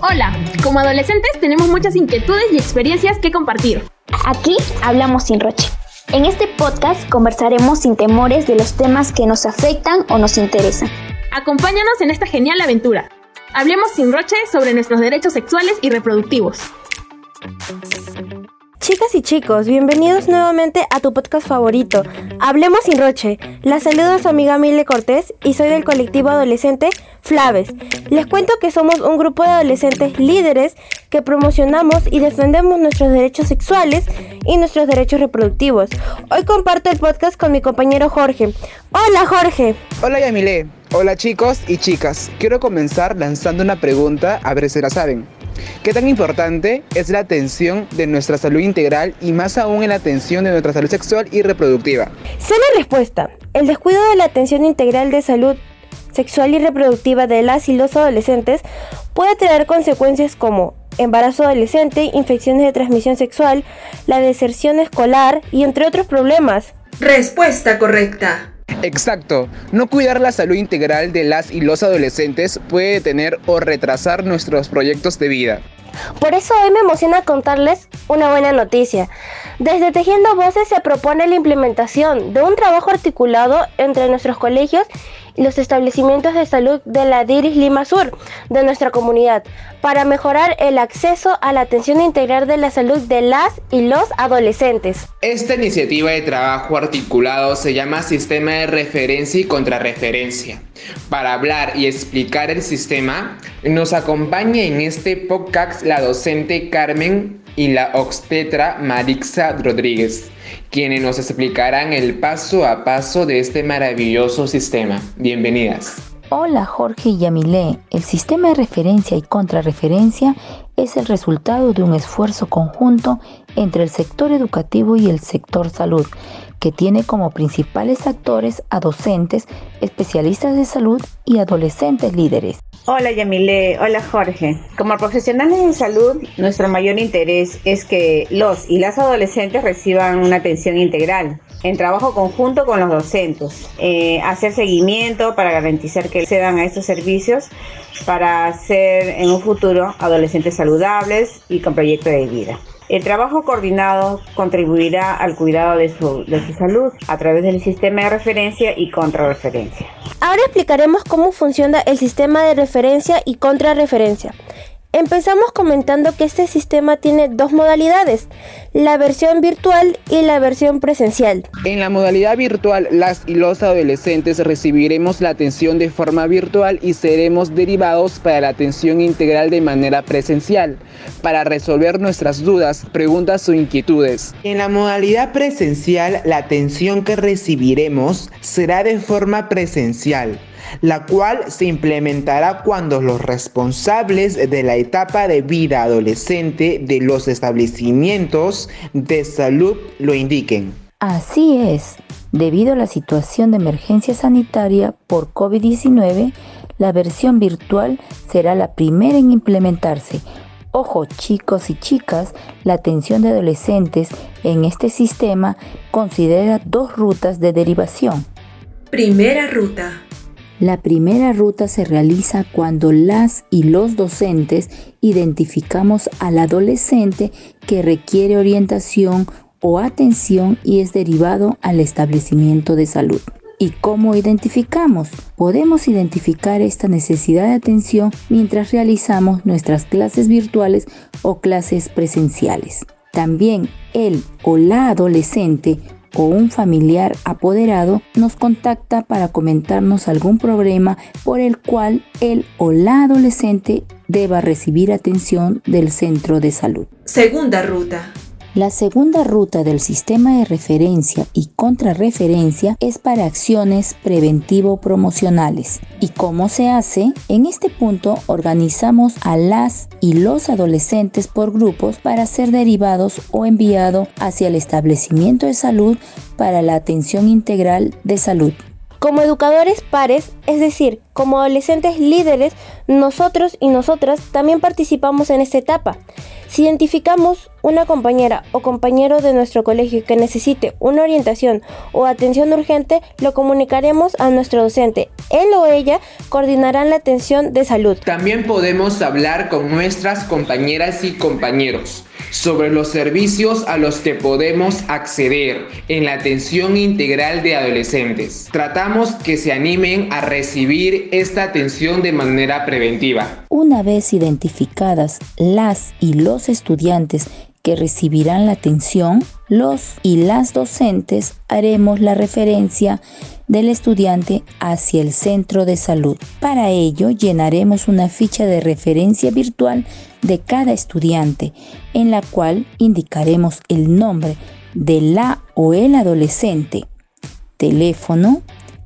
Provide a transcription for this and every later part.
Hola, como adolescentes tenemos muchas inquietudes y experiencias que compartir. Aquí hablamos sin roche. En este podcast conversaremos sin temores de los temas que nos afectan o nos interesan. Acompáñanos en esta genial aventura. Hablemos sin roche sobre nuestros derechos sexuales y reproductivos. Chicas y chicos, bienvenidos nuevamente a tu podcast favorito, Hablemos sin Roche. La saludo a su amiga Mile Cortés y soy del colectivo adolescente Flaves. Les cuento que somos un grupo de adolescentes líderes que promocionamos y defendemos nuestros derechos sexuales y nuestros derechos reproductivos. Hoy comparto el podcast con mi compañero Jorge. Hola Jorge. Hola Yamile. Hola chicos y chicas. Quiero comenzar lanzando una pregunta a ver si la saben. ¿Qué tan importante es la atención de nuestra salud integral y más aún en la atención de nuestra salud sexual y reproductiva? Sé la respuesta. El descuido de la atención integral de salud sexual y reproductiva de las y los adolescentes puede tener consecuencias como embarazo adolescente, infecciones de transmisión sexual, la deserción escolar y entre otros problemas. Respuesta correcta. Exacto, no cuidar la salud integral de las y los adolescentes puede detener o retrasar nuestros proyectos de vida. Por eso hoy me emociona contarles una buena noticia. Desde Tejiendo Voces se propone la implementación de un trabajo articulado entre nuestros colegios los establecimientos de salud de la DIRIS Lima Sur de nuestra comunidad para mejorar el acceso a la atención integral de la salud de las y los adolescentes. Esta iniciativa de trabajo articulado se llama Sistema de Referencia y Contrarreferencia. Para hablar y explicar el sistema, nos acompaña en este podcast la docente Carmen y la obstetra Marixa Rodríguez, quienes nos explicarán el paso a paso de este maravilloso sistema. Bienvenidas. Hola Jorge y Yamilé, el sistema de referencia y contrarreferencia es el resultado de un esfuerzo conjunto entre el sector educativo y el sector salud, que tiene como principales actores a docentes, especialistas de salud y adolescentes líderes. Hola Yamile, hola Jorge. Como profesionales de salud, nuestro mayor interés es que los y las adolescentes reciban una atención integral en trabajo conjunto con los docentes, eh, hacer seguimiento para garantizar que se dan a estos servicios para ser en un futuro adolescentes saludables y con proyecto de vida. El trabajo coordinado contribuirá al cuidado de su, de su salud a través del sistema de referencia y contrarreferencia. Ahora explicaremos cómo funciona el sistema de referencia y contrarreferencia. Empezamos comentando que este sistema tiene dos modalidades, la versión virtual y la versión presencial. En la modalidad virtual, las y los adolescentes recibiremos la atención de forma virtual y seremos derivados para la atención integral de manera presencial, para resolver nuestras dudas, preguntas o inquietudes. En la modalidad presencial, la atención que recibiremos será de forma presencial la cual se implementará cuando los responsables de la etapa de vida adolescente de los establecimientos de salud lo indiquen. Así es, debido a la situación de emergencia sanitaria por COVID-19, la versión virtual será la primera en implementarse. Ojo chicos y chicas, la atención de adolescentes en este sistema considera dos rutas de derivación. Primera ruta la primera ruta se realiza cuando las y los docentes identificamos al adolescente que requiere orientación o atención y es derivado al establecimiento de salud. ¿Y cómo identificamos? Podemos identificar esta necesidad de atención mientras realizamos nuestras clases virtuales o clases presenciales. También el o la adolescente o un familiar apoderado nos contacta para comentarnos algún problema por el cual él o la adolescente deba recibir atención del centro de salud. Segunda ruta. La segunda ruta del sistema de referencia y contrarreferencia es para acciones preventivo-promocionales. ¿Y cómo se hace? En este punto organizamos a las y los adolescentes por grupos para ser derivados o enviados hacia el establecimiento de salud para la atención integral de salud. Como educadores pares, es decir, como adolescentes líderes, nosotros y nosotras también participamos en esta etapa. Si identificamos una compañera o compañero de nuestro colegio que necesite una orientación o atención urgente, lo comunicaremos a nuestro docente. Él o ella coordinarán la atención de salud. También podemos hablar con nuestras compañeras y compañeros sobre los servicios a los que podemos acceder en la atención integral de adolescentes. Tratamos que se animen a recibir esta atención de manera preventiva. Una vez identificadas las y los estudiantes que recibirán la atención, los y las docentes haremos la referencia del estudiante hacia el centro de salud. Para ello llenaremos una ficha de referencia virtual de cada estudiante en la cual indicaremos el nombre de la o el adolescente, teléfono,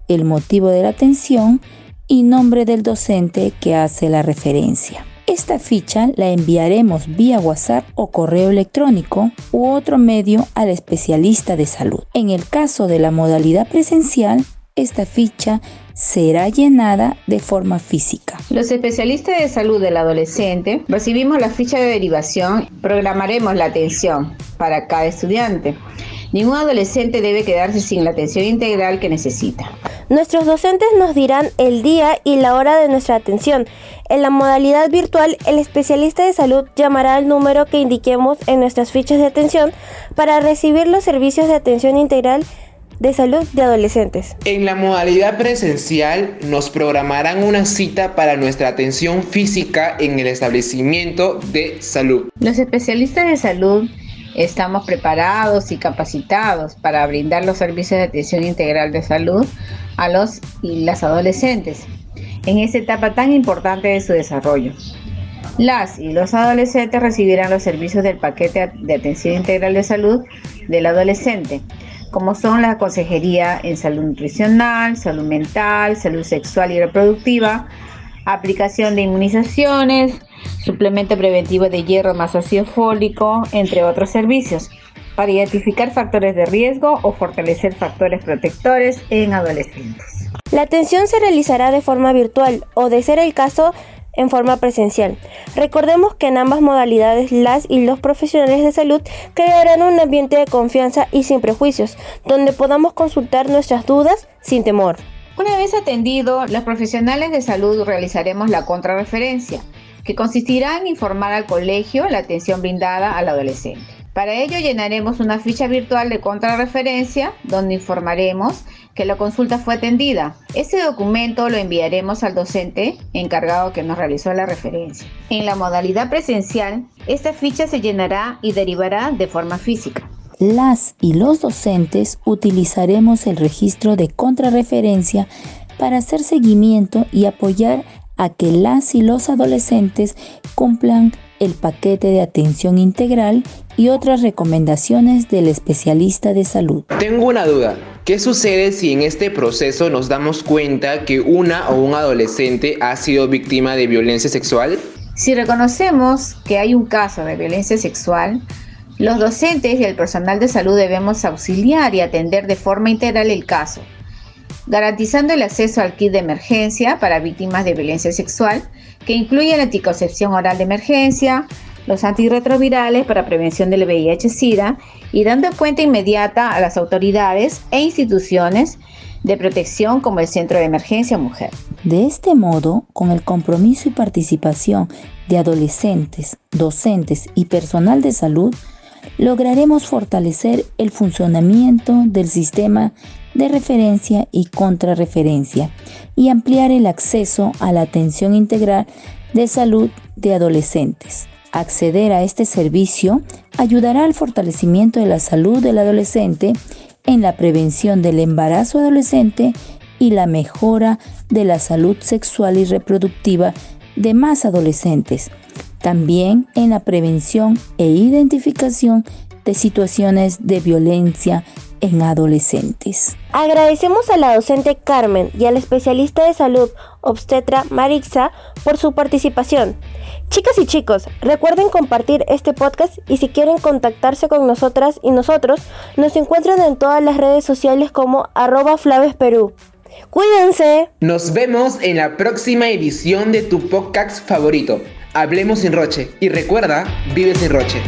el motivo de la atención y nombre del docente que hace la referencia. Esta ficha la enviaremos vía WhatsApp o correo electrónico u otro medio al especialista de salud. En el caso de la modalidad presencial, esta ficha será llenada de forma física. Los especialistas de salud del adolescente recibimos la ficha de derivación, programaremos la atención para cada estudiante. Ningún adolescente debe quedarse sin la atención integral que necesita. Nuestros docentes nos dirán el día y la hora de nuestra atención. En la modalidad virtual, el especialista de salud llamará al número que indiquemos en nuestras fichas de atención para recibir los servicios de atención integral de salud de adolescentes. En la modalidad presencial nos programarán una cita para nuestra atención física en el establecimiento de salud. Los especialistas de salud estamos preparados y capacitados para brindar los servicios de atención integral de salud a los y las adolescentes en esta etapa tan importante de su desarrollo. Las y los adolescentes recibirán los servicios del paquete de atención integral de salud del adolescente, como son la consejería en salud nutricional, salud mental, salud sexual y reproductiva, aplicación de inmunizaciones, suplemento preventivo de hierro más ácido fólico, entre otros servicios, para identificar factores de riesgo o fortalecer factores protectores en adolescentes. La atención se realizará de forma virtual o, de ser el caso, en forma presencial. Recordemos que en ambas modalidades las y los profesionales de salud crearán un ambiente de confianza y sin prejuicios, donde podamos consultar nuestras dudas sin temor. Una vez atendido, los profesionales de salud realizaremos la contrarreferencia, que consistirá en informar al colegio la atención brindada al adolescente. Para ello llenaremos una ficha virtual de contrarreferencia donde informaremos que la consulta fue atendida. Este documento lo enviaremos al docente encargado que nos realizó la referencia. En la modalidad presencial, esta ficha se llenará y derivará de forma física. Las y los docentes utilizaremos el registro de contrarreferencia para hacer seguimiento y apoyar a que las y los adolescentes cumplan el paquete de atención integral y otras recomendaciones del especialista de salud. Tengo una duda. ¿Qué sucede si en este proceso nos damos cuenta que una o un adolescente ha sido víctima de violencia sexual? Si reconocemos que hay un caso de violencia sexual, los docentes y el personal de salud debemos auxiliar y atender de forma integral el caso, garantizando el acceso al kit de emergencia para víctimas de violencia sexual, que incluye la anticoncepción oral de emergencia, los antirretrovirales para prevención del VIH-Sida y dando cuenta inmediata a las autoridades e instituciones de protección como el Centro de Emergencia Mujer. De este modo, con el compromiso y participación de adolescentes, docentes y personal de salud, lograremos fortalecer el funcionamiento del sistema de referencia y contrarreferencia y ampliar el acceso a la atención integral de salud de adolescentes. Acceder a este servicio ayudará al fortalecimiento de la salud del adolescente en la prevención del embarazo adolescente y la mejora de la salud sexual y reproductiva de más adolescentes, también en la prevención e identificación de situaciones de violencia en adolescentes. Agradecemos a la docente Carmen y al especialista de salud obstetra Marixa por su participación. Chicas y chicos, recuerden compartir este podcast y si quieren contactarse con nosotras y nosotros, nos encuentran en todas las redes sociales como arroba Flaves Perú. Cuídense. Nos vemos en la próxima edición de tu podcast favorito. Hablemos sin Roche. Y recuerda, vive sin Roche.